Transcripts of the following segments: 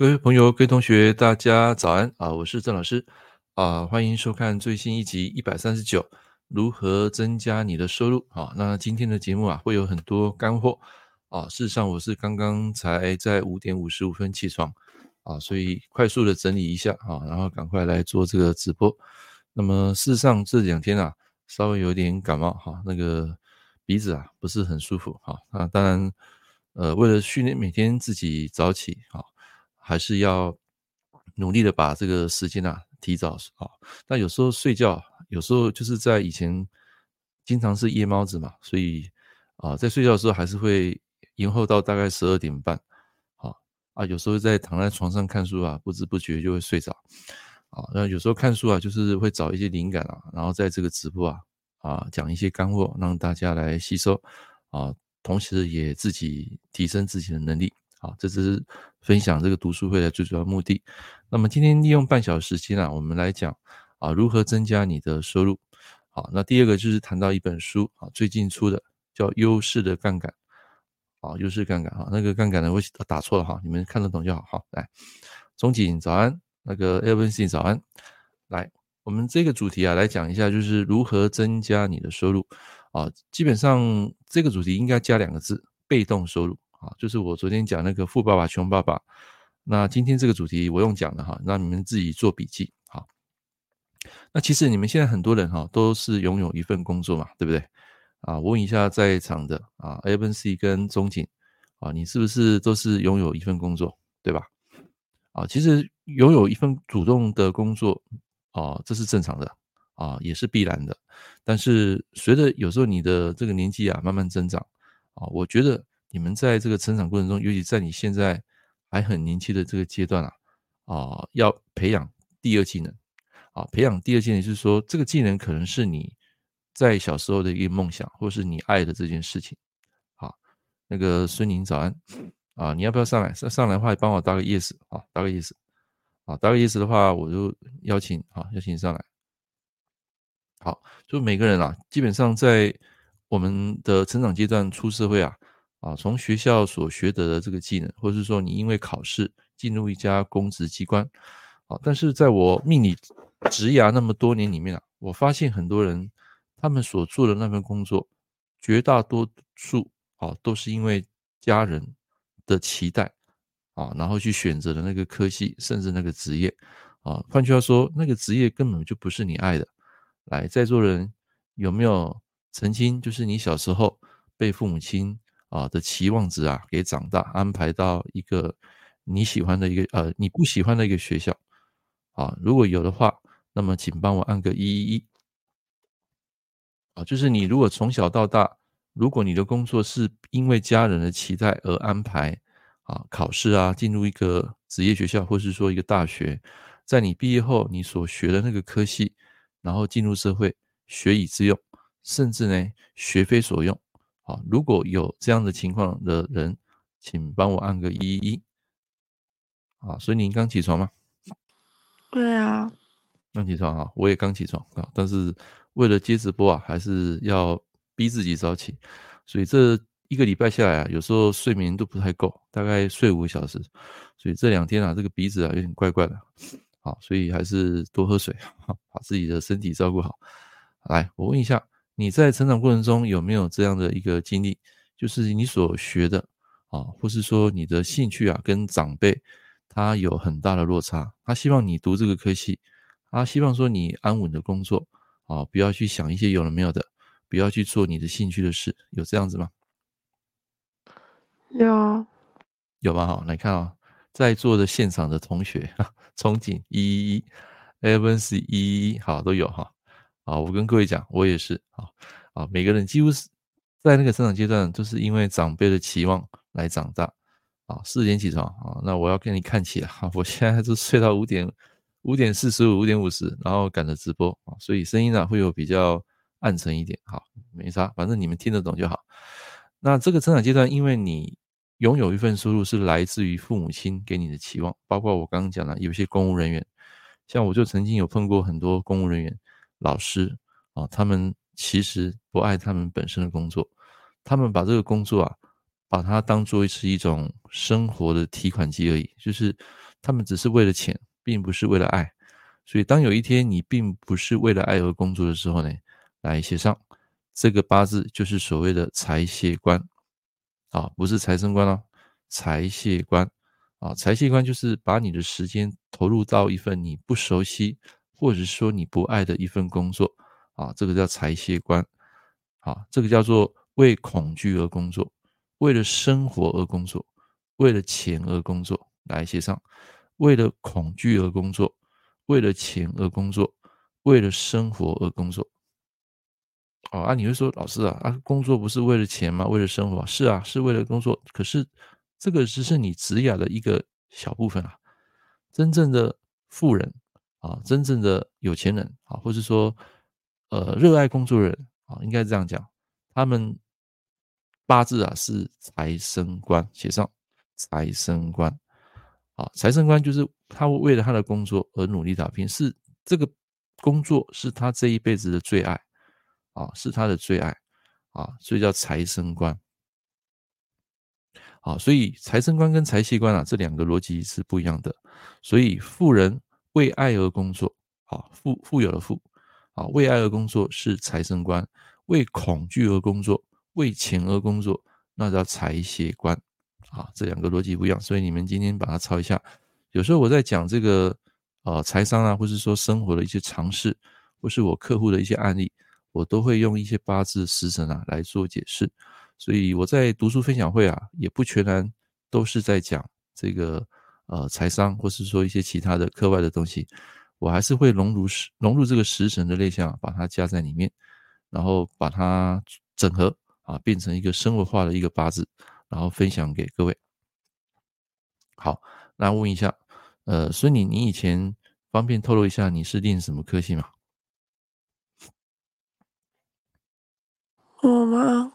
各位朋友、各位同学，大家早安啊！我是郑老师啊，欢迎收看最新一集一百三十九，如何增加你的收入啊？那今天的节目啊，会有很多干货啊。事实上，我是刚刚才在五点五十五分起床啊，所以快速的整理一下啊，然后赶快来做这个直播。那么事实上这两天啊，稍微有点感冒哈，那个鼻子啊不是很舒服哈。那当然，呃，为了训练每天自己早起啊。还是要努力的把这个时间啊提早啊。那有时候睡觉，有时候就是在以前经常是夜猫子嘛，所以啊，在睡觉的时候还是会延后到大概十二点半。啊啊，有时候在躺在床上看书啊，不知不觉就会睡着。啊，那有时候看书啊，就是会找一些灵感啊，然后在这个直播啊啊讲一些干货，让大家来吸收啊，同时也自己提升自己的能力。好，这只是分享这个读书会的最主要目的。那么今天利用半小时时间啊，我们来讲啊如何增加你的收入。好，那第二个就是谈到一本书啊，最近出的叫《优势的杠杆》。啊，优势杠杆哈，那个杠杆呢我打错了哈，你们看得懂就好。好，来，钟景早安，那个 Evan 早安。来，我们这个主题啊来讲一下，就是如何增加你的收入啊。基本上这个主题应该加两个字：被动收入。啊，就是我昨天讲那个富爸爸穷爸爸，那今天这个主题我用讲的哈，让你们自己做笔记。好，那其实你们现在很多人哈都是拥有一份工作嘛，对不对？啊，问一下在场的啊，A B C 跟钟景啊，你是不是都是拥有一份工作，对吧？啊，其实拥有一份主动的工作啊，这是正常的啊，也是必然的。但是随着有时候你的这个年纪啊慢慢增长啊，我觉得。你们在这个成长过程中，尤其在你现在还很年轻的这个阶段啊，啊，要培养第二技能啊，培养第二技能就是说，这个技能可能是你在小时候的一个梦想，或是你爱的这件事情。好，那个孙宁早安啊，你要不要上来？上上来的话，帮我打个 yes 啊，打个 yes 啊，打个 yes 的话，我就邀请啊，邀请你上来。好，就每个人啊，基本上在我们的成长阶段出社会啊。啊，从学校所学得的这个技能，或者是说你因为考试进入一家公职机关，啊，但是在我命理职涯那么多年里面啊，我发现很多人他们所做的那份工作，绝大多数啊都是因为家人的期待啊，然后去选择的那个科系，甚至那个职业啊，换句话说，那个职业根本就不是你爱的。来，在座人有没有曾经就是你小时候被父母亲啊的期望值啊，给长大安排到一个你喜欢的一个呃你不喜欢的一个学校啊，如果有的话，那么请帮我按个一一一啊，就是你如果从小到大，如果你的工作是因为家人的期待而安排啊，考试啊进入一个职业学校或是说一个大学，在你毕业后你所学的那个科系，然后进入社会学以致用，甚至呢学非所用。啊，如果有这样的情况的人，请帮我按个一一一。啊，所以您刚起床吗？对啊，刚起床啊，我也刚起床啊，但是为了接直播啊，还是要逼自己早起，所以这一个礼拜下来啊，有时候睡眠都不太够，大概睡五个小时，所以这两天啊，这个鼻子啊有点怪怪的，好，所以还是多喝水，把自己的身体照顾好。来，我问一下。你在成长过程中有没有这样的一个经历？就是你所学的啊，或是说你的兴趣啊，跟长辈他有很大的落差。他希望你读这个科系，他希望说你安稳的工作啊，不要去想一些有的没有的，不要去做你的兴趣的事，有这样子吗？有，有吧？好，来看啊，在座的现场的同学，憧憬一一一，Evans 一一一，好，都有哈。啊，我跟各位讲，我也是啊啊，每个人几乎是在那个成长阶段，都是因为长辈的期望来长大啊。四点起床啊，那我要跟你看起啊。我现在是睡到五点五点四十五、五点五十，然后赶着直播啊，所以声音呢会有比较暗沉一点。好，没啥，反正你们听得懂就好。那这个成长阶段，因为你拥有一份收入是来自于父母亲给你的期望，包括我刚刚讲的有些公务人员，像我就曾经有碰过很多公务人员。老师啊，他们其实不爱他们本身的工作，他们把这个工作啊，把它当作是一种生活的提款机而已。就是他们只是为了钱，并不是为了爱。所以，当有一天你并不是为了爱而工作的时候呢，来写上这个八字，就是所谓的财谢官啊，不是财生官哦，财谢官啊，财谢官就是把你的时间投入到一份你不熟悉或者是说你不爱的一份工作啊，这个叫财谢官啊，这个叫做为恐惧而工作，为了生活而工作，为了钱而工作，来写上为了恐惧而工作。为了钱而工作，为了生活而工作。哦啊，你会说老师啊啊，工作不是为了钱吗？为了生活？是啊，是为了工作。可是这个只是你职业的一个小部分啊。真正的富人啊，真正的有钱人啊，或是说呃热爱工作的人啊，应该这样讲，他们八字啊是财生官，写上财生官。啊，财生官就是他为了他的工作而努力打拼，是这个工作是他这一辈子的最爱，啊，是他的最爱，啊，所以叫财生官。啊，所以财生官跟财气官啊，这两个逻辑是不一样的。所以富人为爱而工作，啊，富富有的富，啊，为爱而工作是财生官；为恐惧而工作，为钱而工作，那叫财邪官。啊，这两个逻辑不一样，所以你们今天把它抄一下。有时候我在讲这个呃财商啊，或是说生活的一些常识，或是我客户的一些案例，我都会用一些八字时辰啊来做解释。所以我在读书分享会啊，也不全然都是在讲这个呃财商，或是说一些其他的课外的东西，我还是会融入时融入这个食神的类象，把它加在里面，然后把它整合啊，变成一个生活化的一个八字。然后分享给各位。好，那问一下，呃，孙女，你以前方便透露一下你是练什么科系吗？我吗？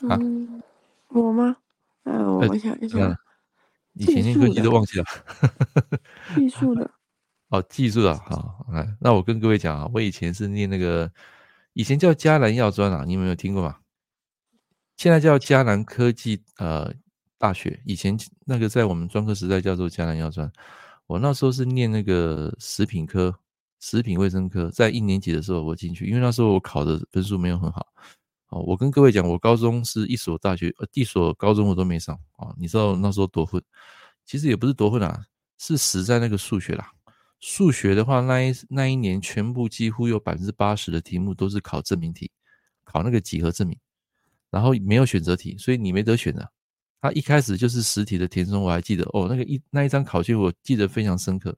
嗯，啊、我吗？呃，我想一下，以前念科技都忘记了。技术的。哦，技术的。好，来，那我跟各位讲啊，我以前是念那个，以前叫嘉南药专啊，你们有没有听过嘛？现在叫嘉南科技呃大学，以前那个在我们专科时代叫做嘉南药专。我那时候是念那个食品科，食品卫生科，在一年级的时候我进去，因为那时候我考的分数没有很好。哦，我跟各位讲，我高中是一所大学，呃，一所高中我都没上啊。你知道那时候多混？其实也不是多混啊，是死在那个数学啦。数学的话，那一那一年全部几乎有百分之八十的题目都是考证明题，考那个几何证明。然后没有选择题，所以你没得选的。他一开始就是实体的填充，我还记得哦，那个一那一张考卷我记得非常深刻。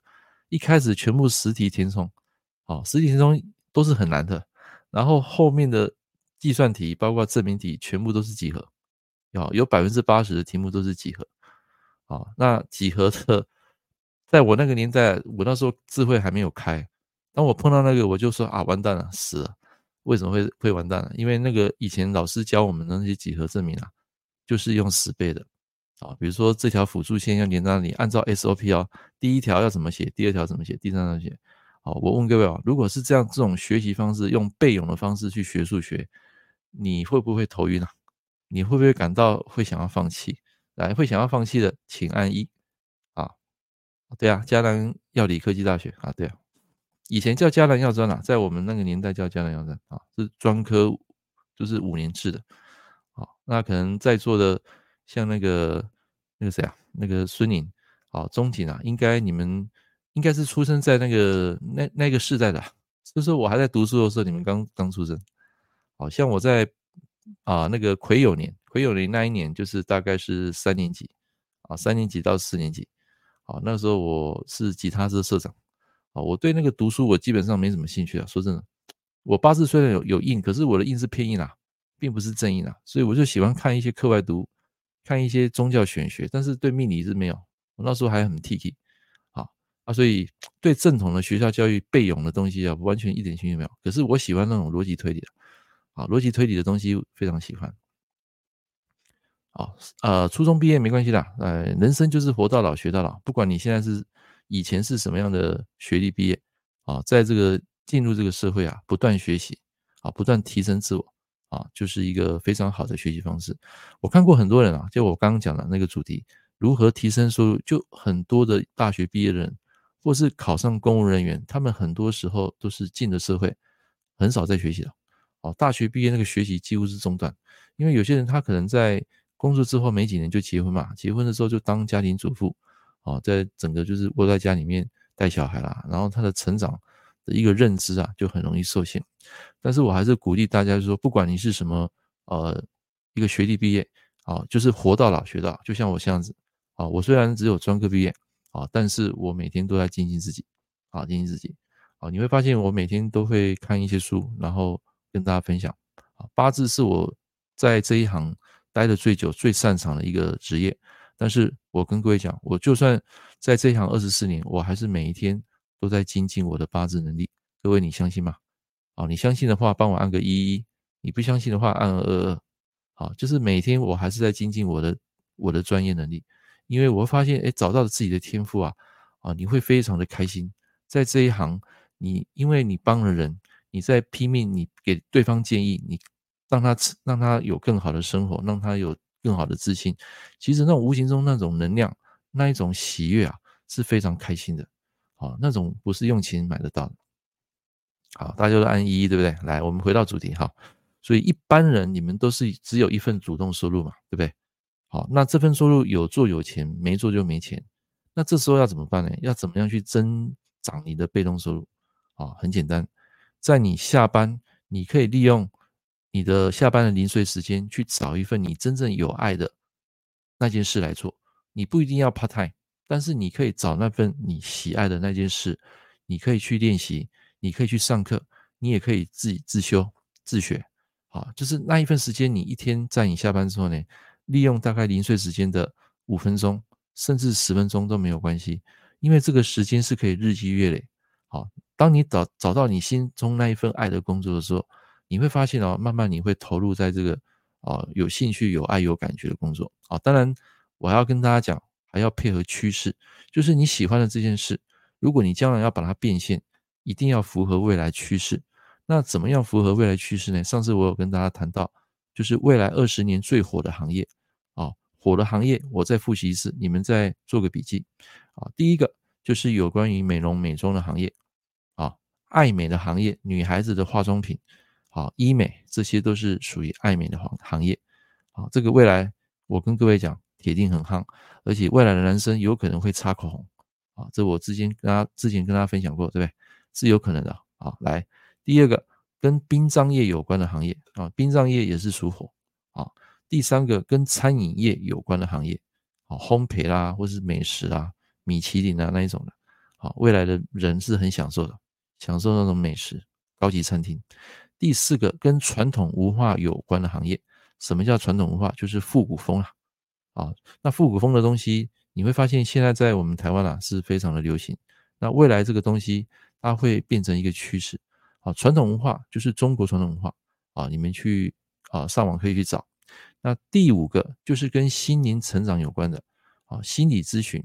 一开始全部实体填充，哦，实体填充都是很难的。然后后面的计算题，包括证明题，全部都是几何。哦，有百分之八十的题目都是几何。哦，那几何的，在我那个年代，我那时候智慧还没有开。当我碰到那个，我就说啊，完蛋了，死了。为什么会会完蛋呢？因为那个以前老师教我们的那些几何证明啊，就是用死背的啊。比如说这条辅助线要连到你，按照 SOP 哦，第一条要怎么写，第二条怎么写，第三条写。好，我问各位啊，如果是这样这种学习方式，用背咏的方式去学数学，你会不会头晕啊？你会不会感到会想要放弃？来，会想要放弃的，请按一啊。对啊，嘉南药理科技大学啊，对啊。以前叫嘉南药专啊，在我们那个年代叫嘉南药专啊，是专科，就是五年制的。啊，那可能在座的像那个那个谁啊，那个孙宁啊，钟景啊，应该你们应该是出生在那个那那个世代的，就是我还在读书的时候，你们刚刚出生。好像我在啊那个癸酉年，癸酉年那一年就是大概是三年级啊，三年级到四年级。好，那时候我是吉他社社长。啊，我对那个读书我基本上没什么兴趣啊。说真的，我八字虽然有有印，可是我的印是偏印啊，并不是正印啊。所以我就喜欢看一些课外读，看一些宗教玄学，但是对命理是没有。我那时候还很 T K，啊啊，所以对正统的学校教育背诵的东西啊，完全一点兴趣没有。可是我喜欢那种逻辑推理的，啊，啊逻辑推理的东西非常喜欢。啊，呃，初中毕业没关系的，呃，人生就是活到老学到老，不管你现在是。以前是什么样的学历毕业啊？在这个进入这个社会啊，不断学习啊，不断提升自我啊，就是一个非常好的学习方式。我看过很多人啊，就我刚刚讲的那个主题，如何提升收入，就很多的大学毕业的人，或是考上公务人员，他们很多时候都是进了社会，很少在学习了。哦，大学毕业那个学习几乎是中断，因为有些人他可能在工作之后没几年就结婚嘛，结婚的时候就当家庭主妇，哦，在整个就是窝在家里面带小孩啦，然后他的成长的一个认知啊就很容易受限。但是我还是鼓励大家说，不管你是什么呃一个学历毕业，啊，就是活到老学到老，就像我这样子，啊，我虽然只有专科毕业，啊，但是我每天都在精进自己，啊，精进自己，啊，你会发现我每天都会看一些书，然后。跟大家分享啊，八字是我在这一行待的最久、最擅长的一个职业。但是我跟各位讲，我就算在这一行二十四年，我还是每一天都在精进我的八字能力。各位，你相信吗？啊，你相信的话，帮我按个一一；你不相信的话，按二二二。好，就是每天我还是在精进我的我的专业能力，因为我会发现，哎，找到了自己的天赋啊，啊，你会非常的开心。在这一行，你因为你帮了人。你在拼命，你给对方建议，你让他让他有更好的生活，让他有更好的自信。其实那种无形中那种能量，那一种喜悦啊，是非常开心的。好，那种不是用钱买得到的。好，大家都按一，对不对？来，我们回到主题哈。所以一般人你们都是只有一份主动收入嘛，对不对？好，那这份收入有做有钱，没做就没钱。那这时候要怎么办呢？要怎么样去增长你的被动收入？啊，很简单。在你下班，你可以利用你的下班的零碎时间去找一份你真正有爱的那件事来做。你不一定要 part time，但是你可以找那份你喜爱的那件事，你可以去练习，你可以去上课，你也可以自己自修自学。啊，就是那一份时间，你一天在你下班之后呢，利用大概零碎时间的五分钟，甚至十分钟都没有关系，因为这个时间是可以日积月累。好。当你找找到你心中那一份爱的工作的时候，你会发现哦，慢慢你会投入在这个哦有兴趣、有爱、有感觉的工作啊。当然，我要跟大家讲，还要配合趋势，就是你喜欢的这件事，如果你将来要把它变现，一定要符合未来趋势。那怎么样符合未来趋势呢？上次我有跟大家谈到，就是未来二十年最火的行业啊，火的行业，我再复习一次，你们再做个笔记啊。第一个就是有关于美容美妆的行业。爱美的行业，女孩子的化妆品，好医美，这些都是属于爱美的行行业，好，这个未来我跟各位讲，铁定很夯，而且未来的男生有可能会擦口红，啊，这我之前跟他之前跟大家分享过，对不对？是有可能的，啊，来，第二个跟殡葬业有关的行业，啊，殡葬业也是属火，啊，第三个跟餐饮业有关的行业，啊，烘焙啦，或是美食啦，米其林啊那一种的，好，未来的人是很享受的。享受那种美食，高级餐厅。第四个跟传统文化有关的行业，什么叫传统文化？就是复古风啊。啊，那复古风的东西，你会发现现在在我们台湾啊是非常的流行。那未来这个东西它会变成一个趋势。啊，传统文化就是中国传统文化啊，你们去啊上网可以去找。那第五个就是跟心灵成长有关的啊，心理咨询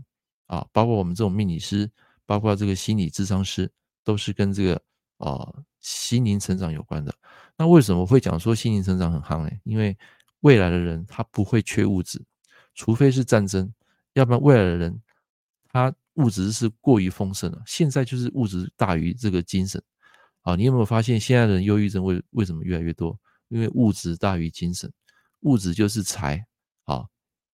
啊，包括我们这种命理师，包括这个心理咨商师。都是跟这个、呃、心灵成长有关的。那为什么会讲说心灵成长很夯呢？因为未来的人他不会缺物质，除非是战争，要不然未来的人他物质是过于丰盛了。现在就是物质大于这个精神啊。你有没有发现现在的人忧郁症为为什么越来越多？因为物质大于精神，物质就是财啊，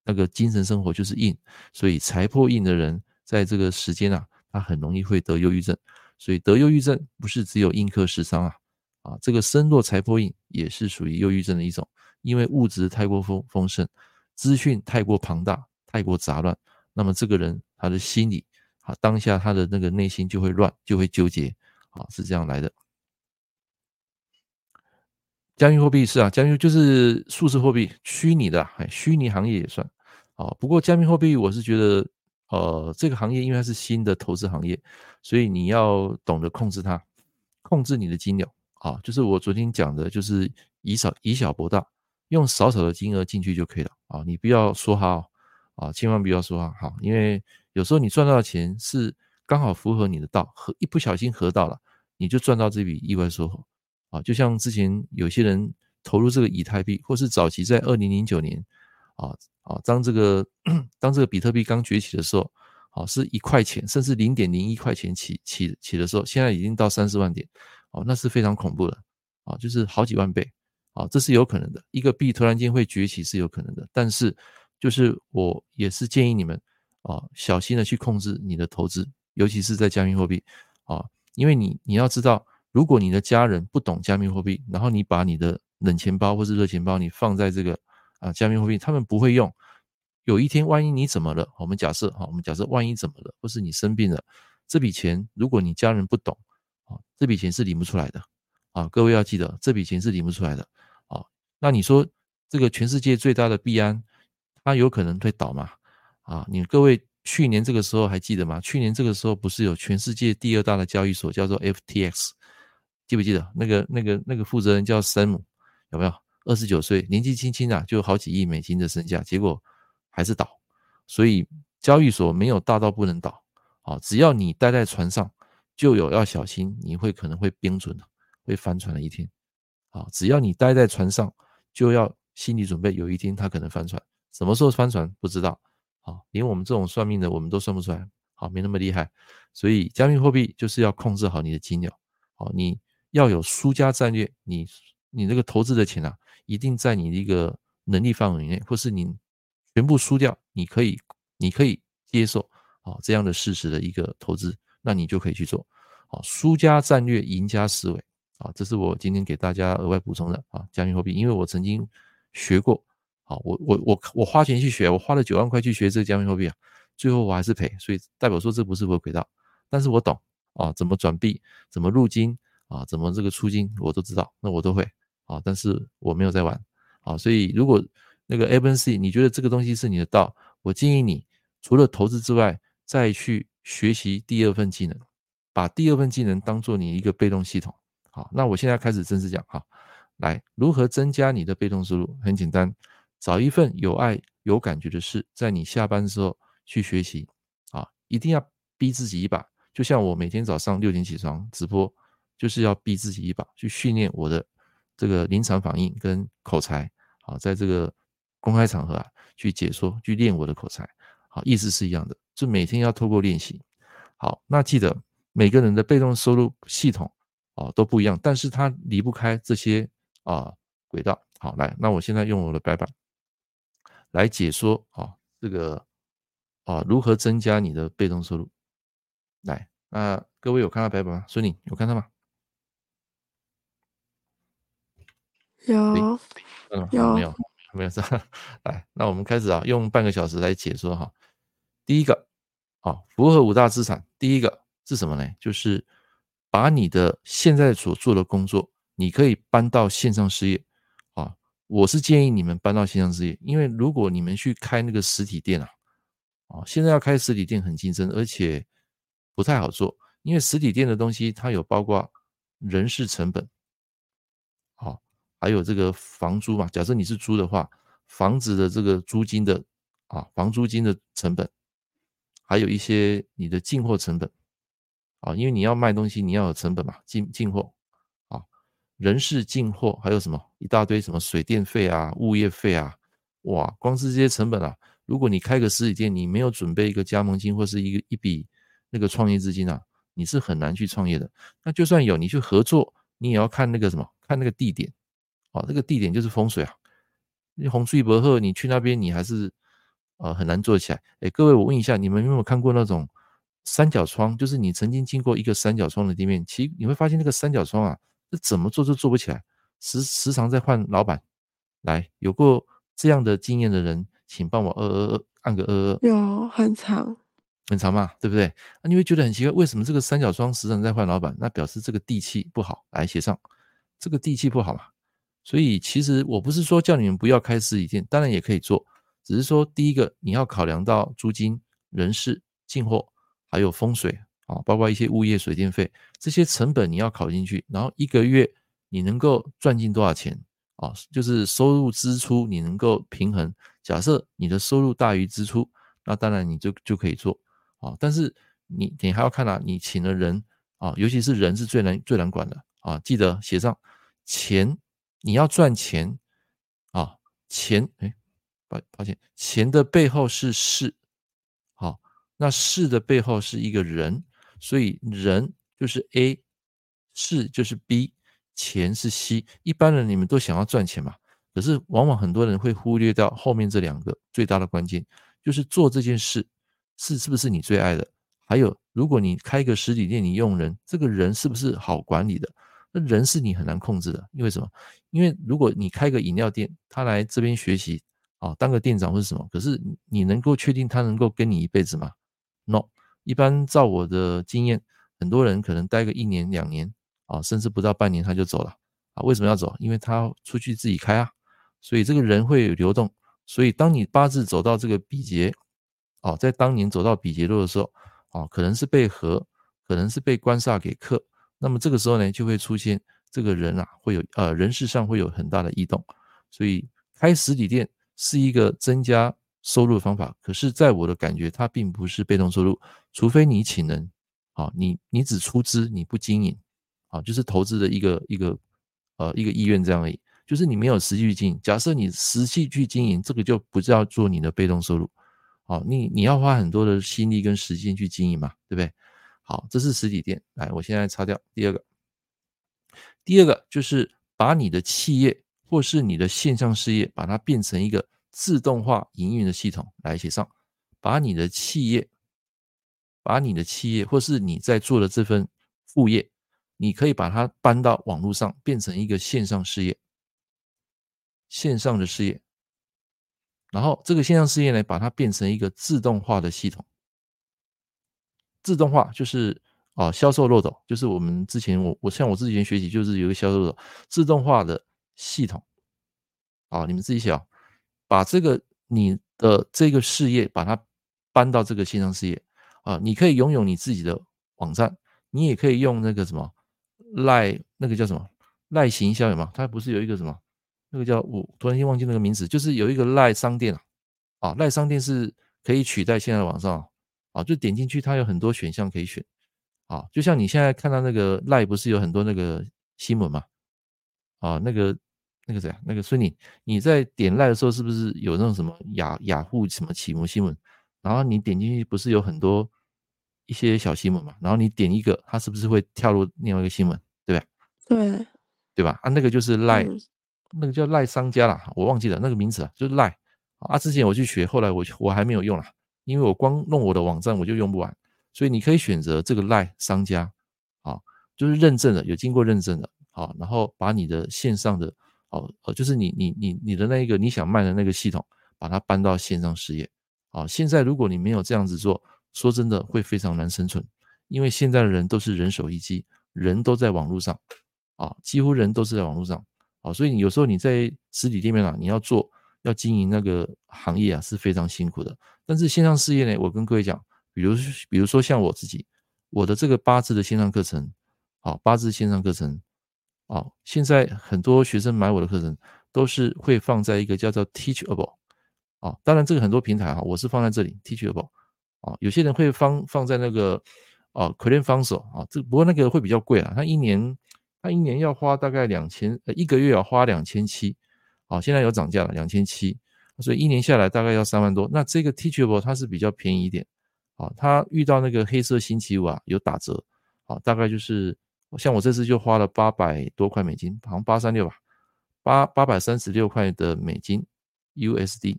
那个精神生活就是印，所以财破印的人在这个时间啊，他很容易会得忧郁症。所以得忧郁症不是只有印刻食伤啊，啊，这个身弱财破印也是属于忧郁症的一种，因为物质太过丰丰盛，资讯太过庞大，太过杂乱，那么这个人他的心理啊，当下他的那个内心就会乱，就会纠结，啊，是这样来的。加密货币是啊，加密就是数字货币，虚拟的，哎，虚拟行业也算，啊，不过加密货币我是觉得。呃，这个行业因为它是新的投资行业，所以你要懂得控制它，控制你的金流啊。就是我昨天讲的，就是以少以小博大，用少少的金额进去就可以了啊。你不要说哈啊，千万不要说好，因为有时候你赚到的钱是刚好符合你的道，和一不小心合到了，你就赚到这笔意外收获啊。就像之前有些人投入这个以太币，或是早期在二零零九年啊啊，当这个当这个比特币刚崛起的时候，啊，是一块钱，甚至零点零一块钱起起起的时候，现在已经到三四万点，哦，那是非常恐怖的，啊，就是好几万倍，啊，这是有可能的，一个币突然间会崛起是有可能的，但是就是我也是建议你们啊，小心的去控制你的投资，尤其是在加密货币，啊，因为你你要知道，如果你的家人不懂加密货币，然后你把你的冷钱包或是热钱包你放在这个啊加密货币，他们不会用。有一天，万一你怎么了？我们假设哈，我们假设万一怎么了，或是你生病了，这笔钱如果你家人不懂啊，这笔钱是领不出来的啊。各位要记得，这笔钱是领不出来的啊。那你说这个全世界最大的币安，它有可能会倒吗？啊，你各位去年这个时候还记得吗？去年这个时候不是有全世界第二大的交易所叫做 FTX，记不记得？那个那个那个负责人叫山姆，有没有？二十九岁，年纪轻轻啊，就好几亿美金的身价，结果。还是倒，所以交易所没有大到不能倒啊！只要你待在船上，就有要小心，你会可能会冰准的，会翻船的一天啊！只要你待在船上，就要心理准备，有一天它可能翻船。什么时候翻船不知道啊？连我们这种算命的，我们都算不出来，好，没那么厉害。所以加密货币就是要控制好你的金流，好，你要有输家战略，你你那个投资的钱啊，一定在你的一个能力范围内，或是你。全部输掉，你可以，你可以接受啊这样的事实的一个投资，那你就可以去做。啊输家战略，赢家思维。啊，这是我今天给大家额外补充的啊加密货币，因为我曾经学过。啊，我我我我花钱去学，我花了九万块去学这个加密货币啊，最后我还是赔，所以代表说这不是我的。轨道，但是我懂啊怎么转币，怎么入金啊，怎么这个出金我都知道，那我都会啊，但是我没有在玩啊，所以如果。那个 ABC，你觉得这个东西是你的道？我建议你除了投资之外，再去学习第二份技能，把第二份技能当做你一个被动系统。好，那我现在开始正式讲哈，来如何增加你的被动收入？很简单，找一份有爱、有感觉的事，在你下班的时候去学习啊，一定要逼自己一把。就像我每天早上六点起床直播，就是要逼自己一把，去训练我的这个临场反应跟口才啊，在这个。公开场合啊，去解说，去练我的口才，好，意思是一样的，就每天要透过练习。好，那记得每个人的被动收入系统啊都不一样，但是它离不开这些啊轨道。好，来，那我现在用我的白板来解说啊这个啊如何增加你的被动收入。来，那各位有看到白板吗？孙宁有看到吗？有，嗯，有没有？没有事，来，那我们开始啊，用半个小时来解说哈。第一个啊，符合五大资产。第一个是什么呢？就是把你的现在所做的工作，你可以搬到线上事业啊。我是建议你们搬到线上事业，因为如果你们去开那个实体店啊，啊，现在要开实体店很竞争，而且不太好做，因为实体店的东西它有包括人事成本。还有这个房租嘛，假设你是租的话，房子的这个租金的啊，房租金的成本，还有一些你的进货成本啊，因为你要卖东西，你要有成本嘛，进进货啊，人事进货还有什么一大堆什么水电费啊、物业费啊，哇，光是这些成本啊，如果你开个实体店，你没有准备一个加盟金或是一个一笔那个创业资金啊，你是很难去创业的。那就算有你去合作，你也要看那个什么，看那个地点。哦，这个地点就是风水啊！你红树一薄荷，你去那边你还是呃很难做起来。哎，各位，我问一下，你们有没有看过那种三角窗？就是你曾经经过一个三角窗的地面，其实你会发现那个三角窗啊，这怎么做都做不起来，时时常在换老板。来，有过这样的经验的人，请帮我二二二按个二二。有很长，很长嘛，对不对？那你会觉得很奇怪，为什么这个三角窗时常在换老板？那表示这个地气不好。来写上，这个地气不好嘛。所以其实我不是说叫你们不要开实体店，当然也可以做，只是说第一个你要考量到租金、人事、进货，还有风水啊，包括一些物业、水电费这些成本你要考进去，然后一个月你能够赚进多少钱啊？就是收入支出你能够平衡。假设你的收入大于支出，那当然你就就可以做啊。但是你你还要看啊，你请的人啊，尤其是人是最难最难管的啊，记得写上钱。你要赚钱啊，钱哎，抱抱歉，钱的背后是事，好，那事的背后是一个人，所以人就是 A，事就是 B，钱是 C。一般人你们都想要赚钱嘛，可是往往很多人会忽略掉后面这两个最大的关键，就是做这件事是是不是你最爱的？还有，如果你开一个实体店，你用人，这个人是不是好管理的？那人是你很难控制的，因为什么？因为如果你开个饮料店，他来这边学习啊，当个店长或是什么，可是你能够确定他能够跟你一辈子吗？No，一般照我的经验，很多人可能待个一年两年啊，甚至不到半年他就走了啊。为什么要走？因为他出去自己开啊，所以这个人会流动。所以当你八字走到这个比劫，哦，在当年走到比劫落的时候，哦，可能是被合，可能是被官煞给克。那么这个时候呢，就会出现这个人啊，会有呃人事上会有很大的异动，所以开实体店是一个增加收入的方法。可是，在我的感觉，它并不是被动收入，除非你请人，啊，你你只出资，你不经营，啊，就是投资的一个一个呃一个意愿这样而已，就是你没有实际去经营。假设你实际去经营，这个就不叫做你的被动收入，啊，你你要花很多的心力跟时间去经营嘛，对不对？好，这是实体店。来，我现在擦掉第二个。第二个就是把你的企业或是你的线上事业，把它变成一个自动化营运的系统来写上。把你的企业，把你的企业或是你在做的这份副业，你可以把它搬到网络上，变成一个线上事业，线上的事业。然后这个线上事业呢，把它变成一个自动化的系统。自动化就是啊，销售漏斗，就是我们之前我我像我之前学习就是有一个销售漏斗，自动化的系统，啊，你们自己想，把这个你的这个事业把它搬到这个线上事业啊，你可以拥有你自己的网站，你也可以用那个什么赖那个叫什么赖行销有吗？它不是有一个什么那个叫我突然间忘记那个名字，就是有一个赖商店啊，啊，赖商店是可以取代现在的网上。啊，就点进去，它有很多选项可以选，啊，就像你现在看到那个 LINE 不是有很多那个新闻嘛，啊，那个那个谁啊，那个孙宁，你在点 LINE 的时候，是不是有那种什么雅雅虎什么启蒙新闻？然后你点进去，不是有很多一些小新闻嘛？然后你点一个，它是不是会跳入另外一个新闻？对吧？对，对吧？啊，那个就是嗯，那个叫 LINE 商家啦，我忘记了那个名字啊，就是 LINE 啊，之前我去学，后来我我还没有用啦。因为我光弄我的网站我就用不完，所以你可以选择这个赖商家，啊，就是认证的，有经过认证的，好，然后把你的线上的，哦，呃，就是你你你你的那一个你想卖的那个系统，把它搬到线上事业，啊，现在如果你没有这样子做，说真的会非常难生存，因为现在的人都是人手一机，人都在网络上，啊，几乎人都是在网络上，啊，所以你有时候你在实体店面啊，你要做。要经营那个行业啊，是非常辛苦的。但是线上事业呢，我跟各位讲，比如比如说像我自己，我的这个八字的线上课程，好，八字线上课程，啊，现在很多学生买我的课程，都是会放在一个叫做 Teachable，啊，当然这个很多平台啊，我是放在这里 Teachable，啊，有些人会放放在那个啊 CredFluencer 啊，这不过那个会比较贵啊，他一年他一年要花大概两千，呃，一个月要花两千七。好，现在有涨价了，两千七，所以一年下来大概要三万多。那这个 Teachable 它是比较便宜一点，好，它遇到那个黑色星期五啊有打折，啊，大概就是像我这次就花了八百多块美金，好像八三六吧，八八百三十六块的美金 USD，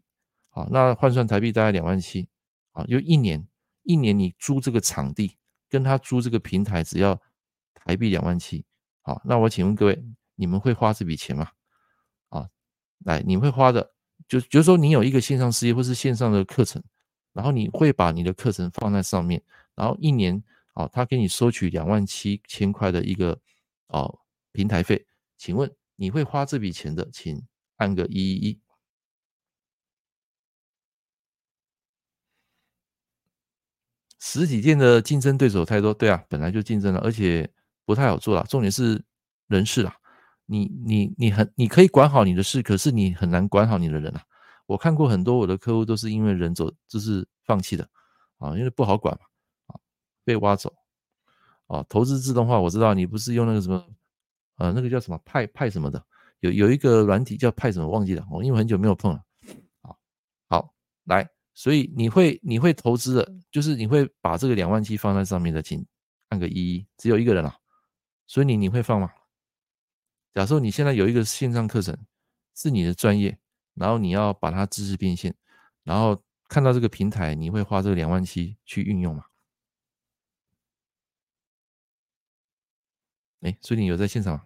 好，那换算台币大概两万七，啊，就一年一年你租这个场地跟他租这个平台只要台币两万七，好，那我请问各位，你们会花这笔钱吗？啊来，你会花的，就就是说，你有一个线上事业或是线上的课程，然后你会把你的课程放在上面，然后一年，哦，他给你收取两万七千块的一个哦平台费，请问你会花这笔钱的，请按个一一一。实体店的竞争对手太多，对啊，本来就竞争了，而且不太好做了，重点是人事啊。你你你很你可以管好你的事，可是你很难管好你的人啊。我看过很多我的客户都是因为人走就是放弃的啊，因为不好管嘛啊，被挖走啊。投资自动化我知道你不是用那个什么呃那个叫什么派派什么的，有有一个软体叫派什么忘记了，我因为很久没有碰了啊。好来，所以你会你会投资的，就是你会把这个两万七放在上面的，请按个一，只有一个人啊，所以你你会放吗？假设你现在有一个线上课程是你的专业，然后你要把它知识变现，然后看到这个平台，你会花这个两万七去运用吗？哎，所以你有在现场吗？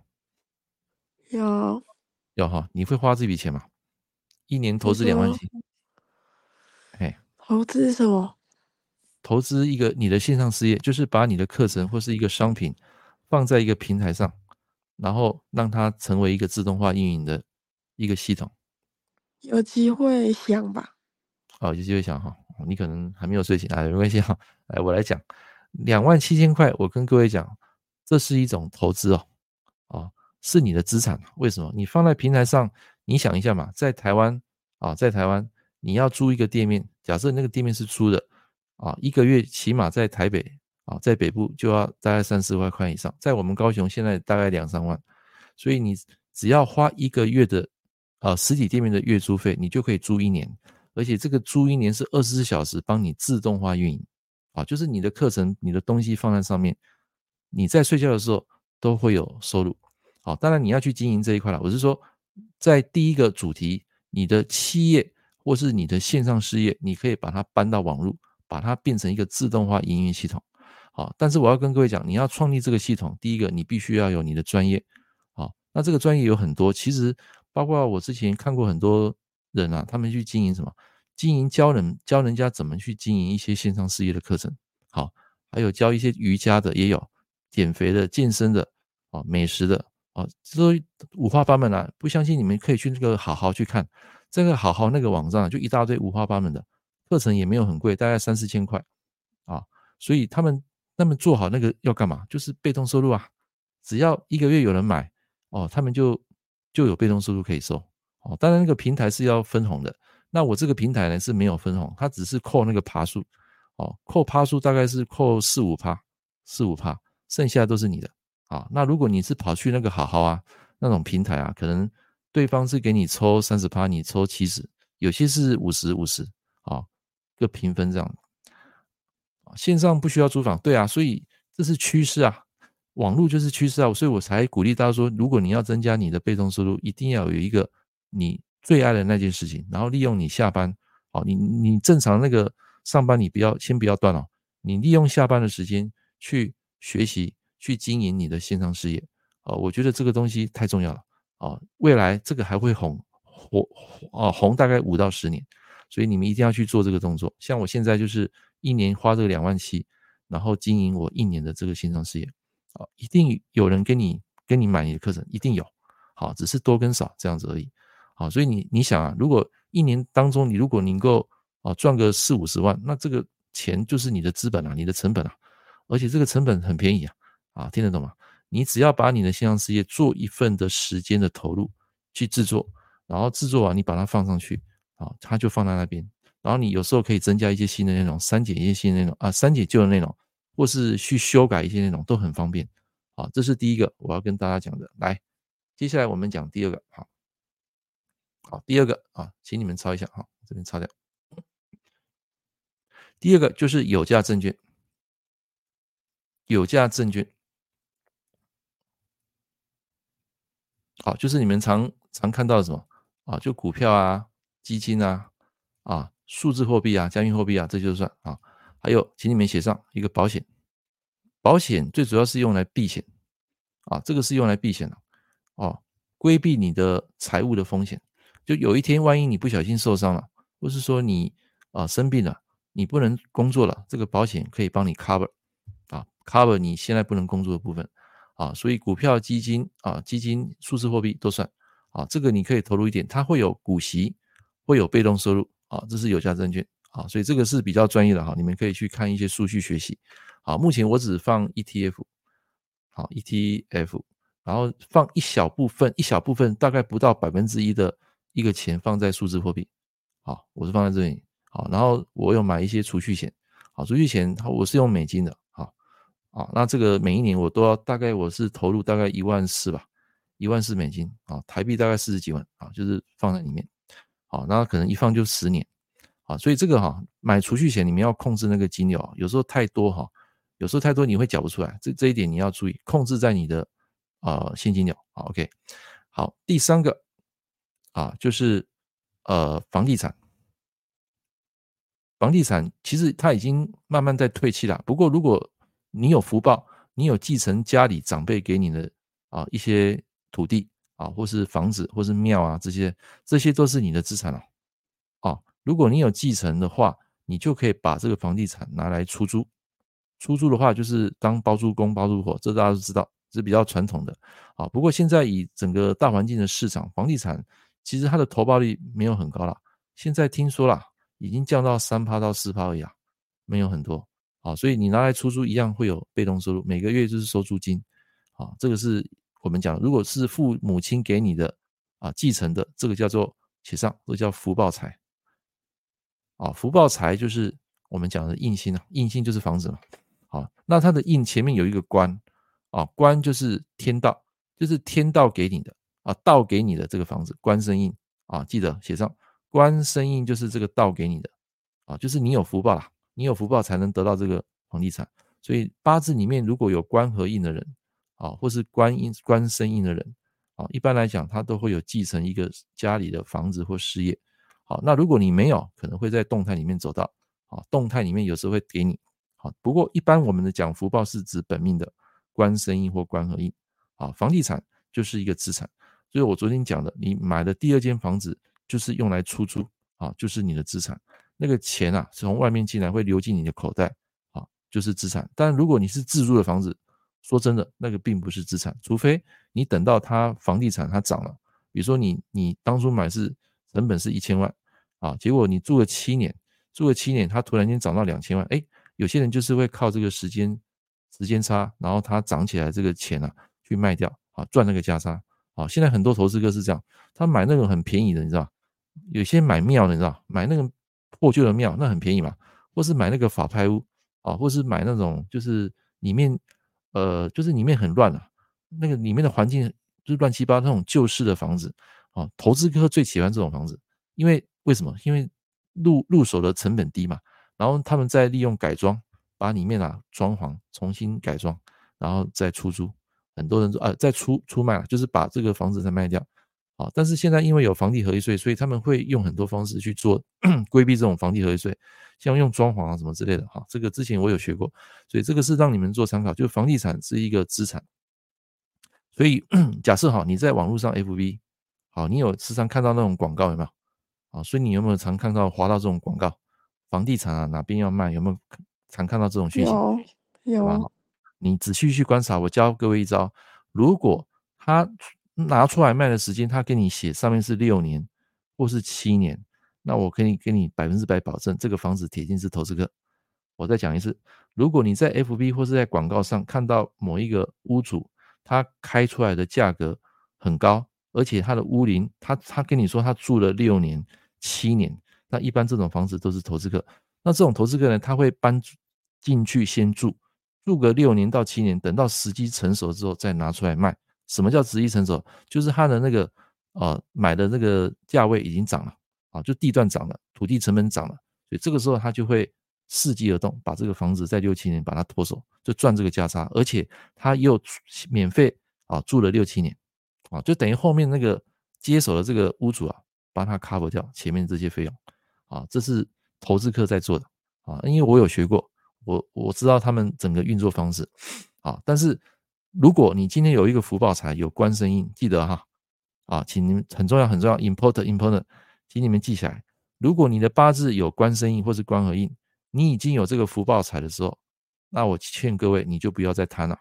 有，有哈，你会花这笔钱吗？一年投资两万七，哎，投资什么？投资一个你的线上事业，就是把你的课程或是一个商品放在一个平台上。然后让它成为一个自动化运营的一个系统，有机会想吧？哦，有机会想哈，你可能还没有睡醒啊，没关系哈。来，我来讲，两万七千块，我跟各位讲，这是一种投资哦，哦，是你的资产。为什么？你放在平台上，你想一下嘛，在台湾啊，在台湾，你要租一个店面，假设那个店面是租的啊，一个月起码在台北。啊，在北部就要大概三四万块以上，在我们高雄现在大概两三万，所以你只要花一个月的呃实体店面的月租费，你就可以租一年，而且这个租一年是二十四小时帮你自动化运营，啊，就是你的课程、你的东西放在上面，你在睡觉的时候都会有收入。好，当然你要去经营这一块了。我是说，在第一个主题，你的企业或是你的线上事业，你可以把它搬到网络，把它变成一个自动化营运系统。啊，但是我要跟各位讲，你要创立这个系统，第一个你必须要有你的专业。啊，那这个专业有很多，其实包括我之前看过很多人啊，他们去经营什么，经营教人教人家怎么去经营一些线上事业的课程。好，还有教一些瑜伽的，也有减肥的、健身的，啊，美食的，啊，这都五花八门啊。不相信你们可以去那个好好去看，这个好好那个网站就一大堆五花八门的课程，也没有很贵，大概三四千块啊，所以他们。那么做好那个要干嘛？就是被动收入啊！只要一个月有人买哦，他们就就有被动收入可以收哦。当然那个平台是要分红的。那我这个平台呢是没有分红，它只是扣那个趴数哦，扣趴数大概是扣四五趴，四五趴，剩下都是你的啊。那如果你是跑去那个好好啊那种平台啊，可能对方是给你抽三十趴，你抽七十，有些是五十五十啊，个平分这样。线上不需要租房，对啊，所以这是趋势啊，网络就是趋势啊，所以我才鼓励大家说，如果你要增加你的被动收入，一定要有一个你最爱的那件事情，然后利用你下班，哦，你你正常那个上班你不要先不要断哦，你利用下班的时间去学习，去经营你的线上事业，哦，我觉得这个东西太重要了，哦，未来这个还会红火啊红大概五到十年，所以你们一定要去做这个动作，像我现在就是。一年花这个两万七，然后经营我一年的这个线上事业，啊，一定有人跟你跟你买你的课程，一定有，好，只是多跟少这样子而已，好，所以你你想啊，如果一年当中你如果能够啊赚个四五十万，那这个钱就是你的资本啊，你的成本啊，而且这个成本很便宜啊，啊，听得懂吗？你只要把你的线上事业做一份的时间的投入去制作，然后制作完你把它放上去，啊，它就放在那边。然后你有时候可以增加一些新的内容，删减一些新的内容啊，删减旧的内容，或是去修改一些内容都很方便。好，这是第一个我要跟大家讲的。来，接下来我们讲第二个。好，好，第二个啊，请你们抄一下。好，这边抄掉。第二个就是有价证券，有价证券。好，就是你们常常看到的什么啊？就股票啊，基金啊，啊。数字货币啊，加密货币啊，这就算啊。还有，请你们写上一个保险。保险最主要是用来避险啊，这个是用来避险的哦，规避你的财务的风险。就有一天，万一你不小心受伤了，或是说你啊生病了，你不能工作了，这个保险可以帮你 cover 啊，cover 你现在不能工作的部分啊。所以股票、基金啊、基金、数字货币都算啊。这个你可以投入一点，它会有股息，会有被动收入。啊，这是有价证券啊，所以这个是比较专业的哈，你们可以去看一些数据学习。好，目前我只放 ETF，好 ETF，然后放一小部分，一小部分大概不到百分之一的一个钱放在数字货币。好，我是放在这里。好，然后我有买一些储蓄险。好，储蓄险我是用美金的。好，好，那这个每一年我都要大概我是投入大概一万四吧，一万四美金啊，台币大概四十几万啊，就是放在里面。好，那可能一放就十年，啊，所以这个哈买储蓄险，你们要控制那个金流，有时候太多哈，有时候太多你会缴不出来，这这一点你要注意，控制在你的呃现金流。好，OK，好，第三个啊就是呃房地产，房地产其实它已经慢慢在退气了。不过如果你有福报，你有继承家里长辈给你的啊一些土地啊，或是房子，或是庙啊这些，这些都是你的资产了。啊如果你有继承的话，你就可以把这个房地产拿来出租。出租的话，就是当包租公、包租婆，这大家都知道，是比较传统的。啊，不过现在以整个大环境的市场，房地产其实它的投报率没有很高了。现在听说啦，已经降到三趴到四趴而已啊，没有很多。啊，所以你拿来出租一样会有被动收入，每个月就是收租金。啊，这个是我们讲，如果是父母亲给你的啊继承的，这个叫做写上，这叫福报财。啊，福报财就是我们讲的印星啊，印星就是房子嘛。好，那它的印前面有一个官啊，官就是天道，就是天道给你的啊，道给你的这个房子，官生印啊，记得写上，官生印就是这个道给你的啊，就是你有福报啦，你有福报才能得到这个房地产。所以八字里面如果有官和印的人啊，或是官印官生印的人啊，一般来讲他都会有继承一个家里的房子或事业。好，那如果你没有，可能会在动态里面走到，啊，动态里面有时候会给你，好，不过一般我们的讲福报是指本命的官生印或官合印，啊，房地产就是一个资产，所以我昨天讲的，你买的第二间房子就是用来出租，啊，就是你的资产，那个钱啊从外面进来会流进你的口袋，啊，就是资产。但如果你是自住的房子，说真的，那个并不是资产，除非你等到它房地产它涨了，比如说你你当初买是成本是一千万。啊，结果你住了七年，住了七年，它突然间涨到两千万，哎，有些人就是会靠这个时间时间差，然后它涨起来这个钱啊，去卖掉，啊，赚那个价差。啊，现在很多投资客是这样，他买那种很便宜的，你知道，有些买庙的，你知道，买那个破旧的庙，那很便宜嘛，或是买那个法拍屋，啊，或是买那种就是里面，呃，就是里面很乱啊，那个里面的环境就是乱七八糟那种旧式的房子，啊，投资客最喜欢这种房子，因为。为什么？因为入入手的成本低嘛，然后他们再利用改装，把里面啊装潢重新改装，然后再出租。很多人说啊，再出出卖了，就是把这个房子再卖掉。啊，但是现在因为有房地合一税，所以他们会用很多方式去做 规避这种房地合一税，像用装潢啊什么之类的。哈，这个之前我有学过，所以这个是让你们做参考。就房地产是一个资产，所以 假设哈，你在网络上 FB，好，你有时常看到那种广告有没有？啊，所以你有没有常看到滑到这种广告？房地产啊，哪边要卖？有没有常看到这种讯息？有，有。你仔细去观察，我教各位一招：如果他拿出来卖的时间，他给你写上面是六年或是七年，那我可以给你百分之百保证，这个房子铁定是投资客。我再讲一次，如果你在 FB 或是在广告上看到某一个屋主，他开出来的价格很高。而且他的屋龄，他他跟你说他住了六年、七年，那一般这种房子都是投资客。那这种投资客呢，他会搬进去先住，住个六年到七年，等到时机成熟之后再拿出来卖。什么叫时机成熟？就是他的那个呃买的那个价位已经涨了啊，就地段涨了，土地成本涨了，所以这个时候他就会伺机而动，把这个房子在六七年把它脱手，就赚这个价差，而且他又免费啊住了六七年。啊，就等于后面那个接手的这个屋主啊，帮他 cover 掉前面这些费用，啊，这是投资客在做的啊，因为我有学过，我我知道他们整个运作方式，啊，但是如果你今天有一个福报财，有官生印，记得哈，啊，请你们很重要很重要，important important，请你们记起来，如果你的八字有官生印或是官合印，你已经有这个福报财的时候，那我劝各位你就不要再贪了，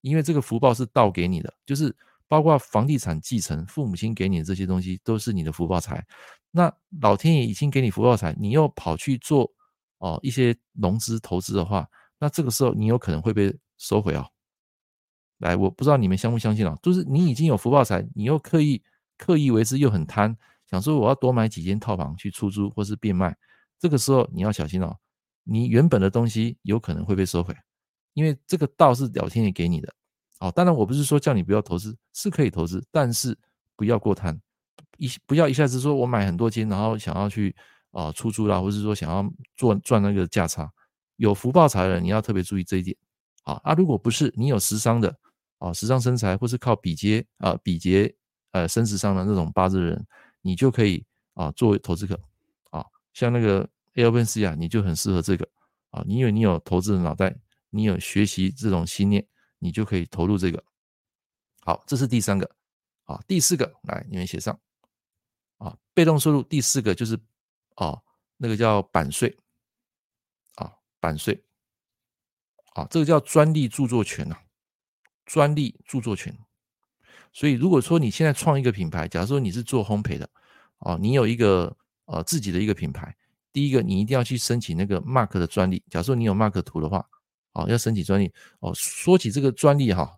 因为这个福报是道给你的，就是。包括房地产继承，父母亲给你的这些东西都是你的福报财。那老天爷已经给你福报财，你又跑去做哦一些融资投资的话，那这个时候你有可能会被收回哦。来，我不知道你们相不相信啊，就是你已经有福报财，你又刻意刻意为之，又很贪，想说我要多买几间套房去出租或是变卖，这个时候你要小心哦，你原本的东西有可能会被收回，因为这个道是老天爷给你的。哦，当然我不是说叫你不要投资，是可以投资，但是不要过贪，一不要一下子说我买很多间，然后想要去啊出租啦，或是说想要做赚那个价差，有福报财的人，你要特别注意这一点。啊，啊，如果不是你有食伤的，啊，时尚身材或是靠比劫啊比劫呃生食伤的那种八字的人，你就可以啊作为投资客。啊，像那个 AOPenC 啊，你就很适合这个。啊，你以为你有投资的脑袋，你有学习这种信念，你就可以投入这个。好，这是第三个。啊，第四个，来你们写上。啊，被动收入第四个就是啊，那个叫版税。啊，版税。啊，这个叫专利著作权呐，专利著作权。所以如果说你现在创一个品牌，假如说你是做烘焙的，啊，你有一个呃自己的一个品牌。第一个，你一定要去申请那个 Mark 的专利。假如说你有 Mark 图的话，啊，要申请专利。哦，说起这个专利哈，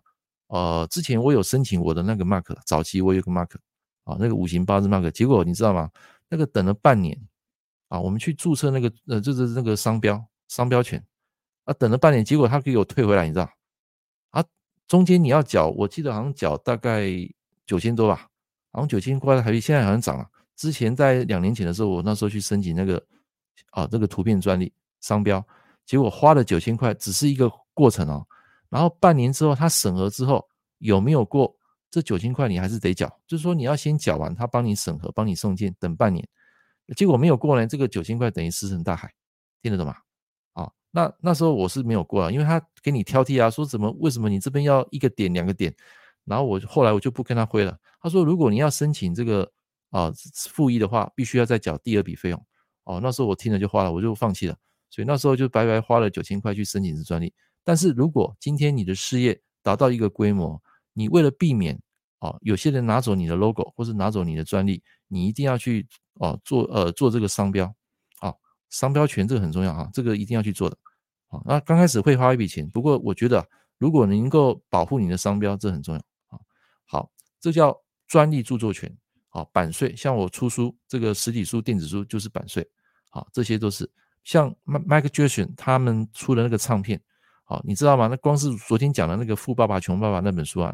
呃，之前我有申请我的那个 Mark，早期我有个 Mark，啊，那个五行八字 Mark，结果你知道吗？那个等了半年，啊，我们去注册那个呃，就是那个商标商标权，啊，等了半年，结果他给我退回来，你知道？中间你要缴，我记得好像缴大概九千多吧，好像九千块台币，现在好像涨了。之前在两年前的时候，我那时候去申请那个。啊，这个图片专利商标，结果花了九千块，只是一个过程哦。然后半年之后，他审核之后有没有过这九千块，你还是得缴。就是说你要先缴完，他帮你审核，帮你送件，等半年。结果没有过呢，这个九千块等于石沉大海，听得懂吗？那那时候我是没有过了，因为他给你挑剔啊，说怎么为什么你这边要一个点两个点，然后我后来我就不跟他挥了。他说如果你要申请这个啊复议的话，必须要再缴第二笔费用。哦，那时候我听了就花了，我就放弃了，所以那时候就白白花了九千块去申请这专利。但是如果今天你的事业达到一个规模，你为了避免哦，有些人拿走你的 logo 或是拿走你的专利，你一定要去哦做呃做这个商标、商标权这个很重要啊，这个一定要去做的啊。那刚开始会花一笔钱，不过我觉得如果能够保护你的商标，这很重要啊。好，这叫专利著作权。好，版税像我出书这个实体书、电子书就是版税。好，这些都是像 Mike Jackson 他们出的那个唱片。好，你知道吗？那光是昨天讲的那个《富爸爸穷爸爸》那本书啊，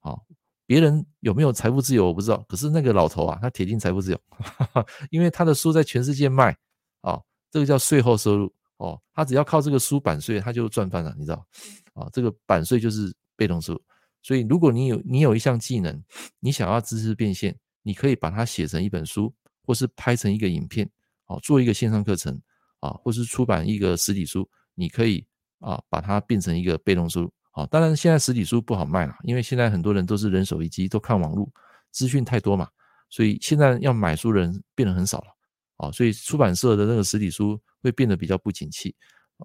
好，别人有没有财富自由我不知道，可是那个老头啊，他铁定财富自由，因为他的书在全世界卖。啊，这个叫税后收入。哦，他只要靠这个书版税，他就赚翻了，你知道？啊，这个版税就是被动收入。所以，如果你有你有一项技能，你想要知识变现。你可以把它写成一本书，或是拍成一个影片，哦，做一个线上课程，啊，或是出版一个实体书，你可以啊把它变成一个被动收入，啊，当然现在实体书不好卖了，因为现在很多人都是人手一机，都看网络，资讯太多嘛，所以现在要买书的人变得很少了，啊，所以出版社的那个实体书会变得比较不景气，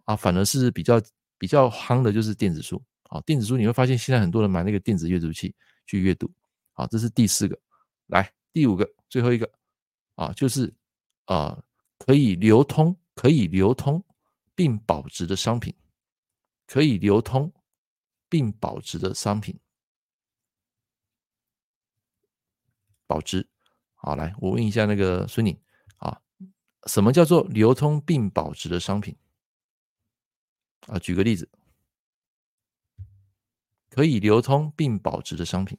啊，反而是比较比较夯的就是电子书，啊，电子书你会发现现在很多人买那个电子阅读器去阅读，啊，这是第四个。来第五个，最后一个啊，就是啊，可以流通、可以流通并保值的商品，可以流通并保值的商品，保值。好，来，我问一下那个孙宁，什么叫做流通并保值的商品？啊，举个例子，可以流通并保值的商品。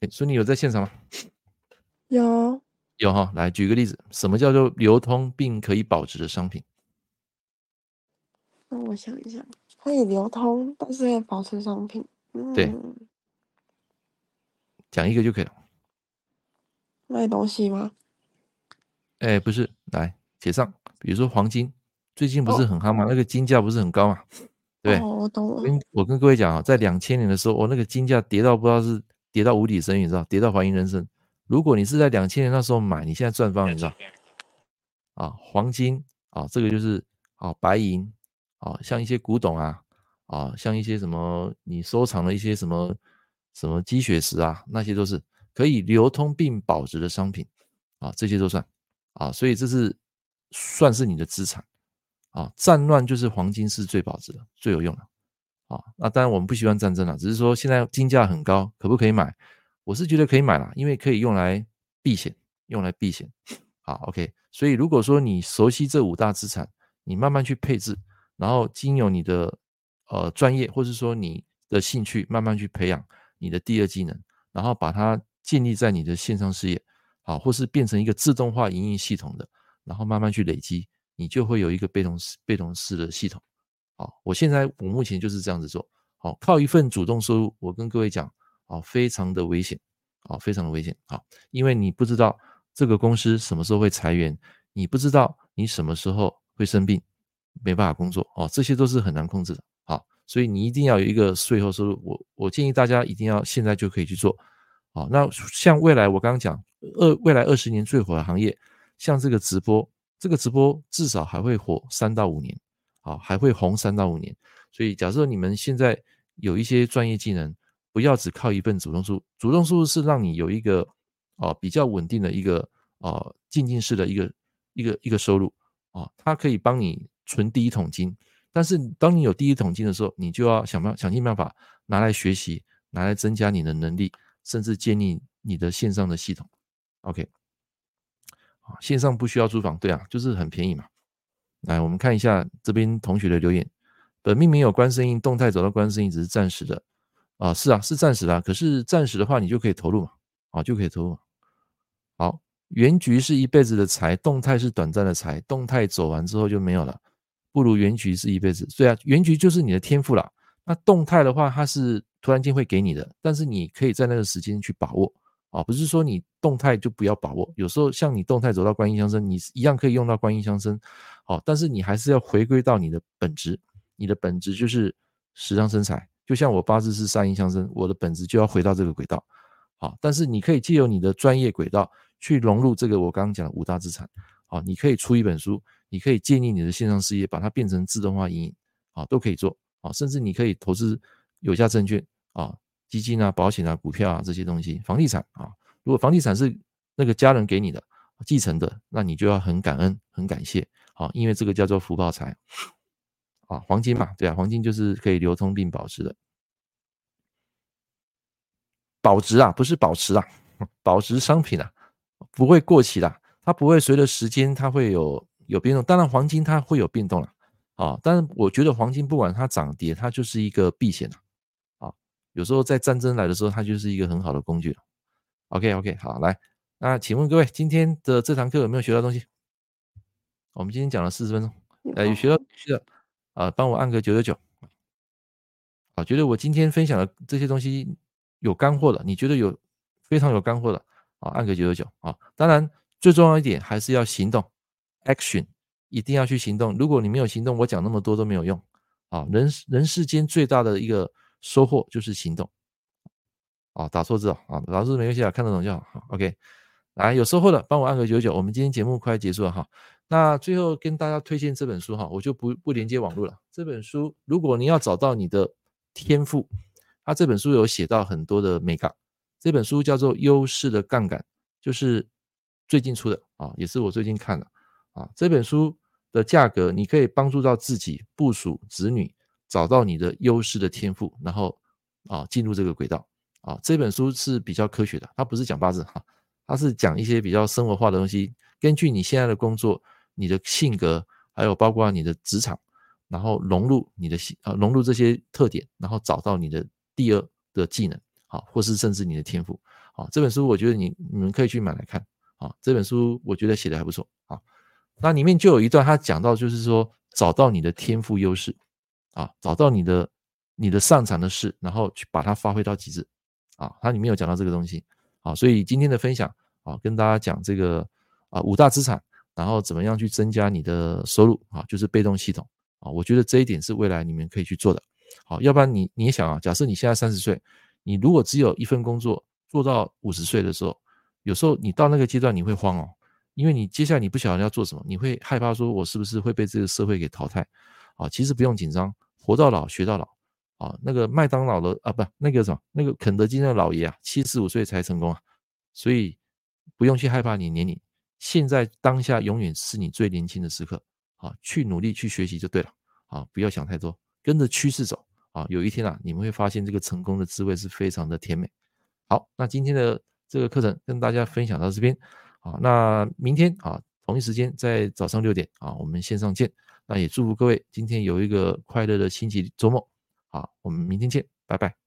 哎孙你有在现场吗？有，有哈。来举个例子，什么叫做流通并可以保值的商品？那我想一想，可以流通但是可以保值商品。嗯、对，讲一个就可以了。卖东西吗？哎、欸，不是，来写上，比如说黄金，最近不是很夯吗？哦、那个金价不是很高嘛？对，哦、我懂了。我跟我跟各位讲啊，在两千年的时候，我那个金价跌到不知道是。跌到无底深渊，你知道？跌到怀疑人生。如果你是在两千年那时候买，你现在赚翻，你知道？啊，黄金啊，这个就是啊，白银啊，像一些古董啊，啊，像一些什么你收藏的一些什么什么鸡血石啊，那些都是可以流通并保值的商品啊，这些都算啊，所以这是算是你的资产啊。战乱就是黄金是最保值的，最有用的。啊，那当然我们不喜欢战争了，只是说现在金价很高，可不可以买？我是觉得可以买啦，因为可以用来避险，用来避险。好，OK。所以如果说你熟悉这五大资产，你慢慢去配置，然后经由你的呃专业或是说你的兴趣，慢慢去培养你的第二技能，然后把它建立在你的线上事业，好，或是变成一个自动化营运系统的，然后慢慢去累积，你就会有一个被动式被动式的系统。好，我现在我目前就是这样子做。好，靠一份主动收入，我跟各位讲，啊，非常的危险，啊，非常的危险，啊，因为你不知道这个公司什么时候会裁员，你不知道你什么时候会生病，没办法工作，哦，这些都是很难控制的，好，所以你一定要有一个税后收入。我我建议大家一定要现在就可以去做，好，那像未来我刚刚讲二未来二十年最火的行业，像这个直播，这个直播至少还会火三到五年。好，还会红三到五年，所以假设你们现在有一些专业技能，不要只靠一份主动收入。主动收入是让你有一个啊比较稳定的一个啊进进式的一个一个一个收入啊，它可以帮你存第一桶金。但是当你有第一桶金的时候，你就要想办想尽办法拿来学习，拿来增加你的能力，甚至建立你的线上的系统。OK，啊，线上不需要租房，对啊，就是很便宜嘛。来，我们看一下这边同学的留言。本命没有官生印，动态走到官生印只是暂时的啊，是啊，是暂时的。可是暂时的话，你就可以投入嘛，啊，就可以投入。好，原局是一辈子的财，动态是短暂的财，动态走完之后就没有了，不如原局是一辈子。对啊，原局就是你的天赋啦。那动态的话，它是突然间会给你的，但是你可以在那个时间去把握啊，不是说你动态就不要把握。有时候像你动态走到官印相生，你一样可以用到官印相生。好，但是你还是要回归到你的本质，你的本质就是食伤生财。就像我八字是三印相生，我的本质就要回到这个轨道。好，但是你可以借由你的专业轨道去融入这个我刚刚讲的五大资产。好，你可以出一本书，你可以建立你的线上事业，把它变成自动化营运，好，都可以做。好，甚至你可以投资有价证券啊、基金啊、保险啊、股票啊这些东西，房地产啊。如果房地产是那个家人给你的继承的，那你就要很感恩、很感谢。好，因为这个叫做福报财，啊，黄金嘛，对啊，黄金就是可以流通并保值的，保值啊，不是保持啊，保值商品啊，不会过期的，它不会随着时间它会有有变动，当然黄金它会有变动了，啊，但是我觉得黄金不管它涨跌，它就是一个避险啊，有时候在战争来的时候，它就是一个很好的工具。OK OK，好，来，那请问各位，今天的这堂课有没有学到东西？我们今天讲了四十分钟，呃，有学到需要啊，帮我按个九九九，啊，觉得我今天分享的这些东西有干货的，你觉得有非常有干货的啊，按个九九九啊。当然，最重要一点还是要行动，action，一定要去行动。如果你没有行动，我讲那么多都没有用啊。人人世间最大的一个收获就是行动。啊，打错字了啊，老师没关系啊，看得懂就好。，OK，来有收获的帮我按个九九。我们今天节目快结束了哈。那最后跟大家推荐这本书哈，我就不不连接网络了。这本书如果你要找到你的天赋，它这本书有写到很多的美感。这本书叫做《优势的杠杆》，就是最近出的啊，也是我最近看的啊。这本书的价格，你可以帮助到自己部署子女找到你的优势的天赋，然后啊进入这个轨道啊。这本书是比较科学的，它不是讲八字哈，它是讲一些比较生活化的东西，根据你现在的工作。你的性格，还有包括你的职场，然后融入你的性啊，融入这些特点，然后找到你的第二的技能，啊，或是甚至你的天赋，啊，这本书我觉得你你们可以去买来看，啊，这本书我觉得写的还不错，啊，那里面就有一段他讲到，就是说找到你的天赋优势，啊，找到你的你的擅长的事，然后去把它发挥到极致，啊，它里面有讲到这个东西，啊，所以今天的分享，啊，跟大家讲这个啊五大资产。然后怎么样去增加你的收入啊？就是被动系统啊，我觉得这一点是未来你们可以去做的。好，要不然你你也想啊，假设你现在三十岁，你如果只有一份工作做到五十岁的时候，有时候你到那个阶段你会慌哦，因为你接下来你不晓得要做什么，你会害怕说我是不是会被这个社会给淘汰啊？其实不用紧张，活到老学到老啊。那个麦当劳的啊，不，那个什么，那个肯德基的老爷啊，七十五岁才成功啊，所以不用去害怕你年龄。现在当下永远是你最年轻的时刻，啊，去努力去学习就对了，啊，不要想太多，跟着趋势走，啊，有一天啊，你们会发现这个成功的滋味是非常的甜美。好，那今天的这个课程跟大家分享到这边，啊，那明天啊，同一时间在早上六点啊，我们线上见。那也祝福各位今天有一个快乐的星期周末，好，我们明天见，拜拜。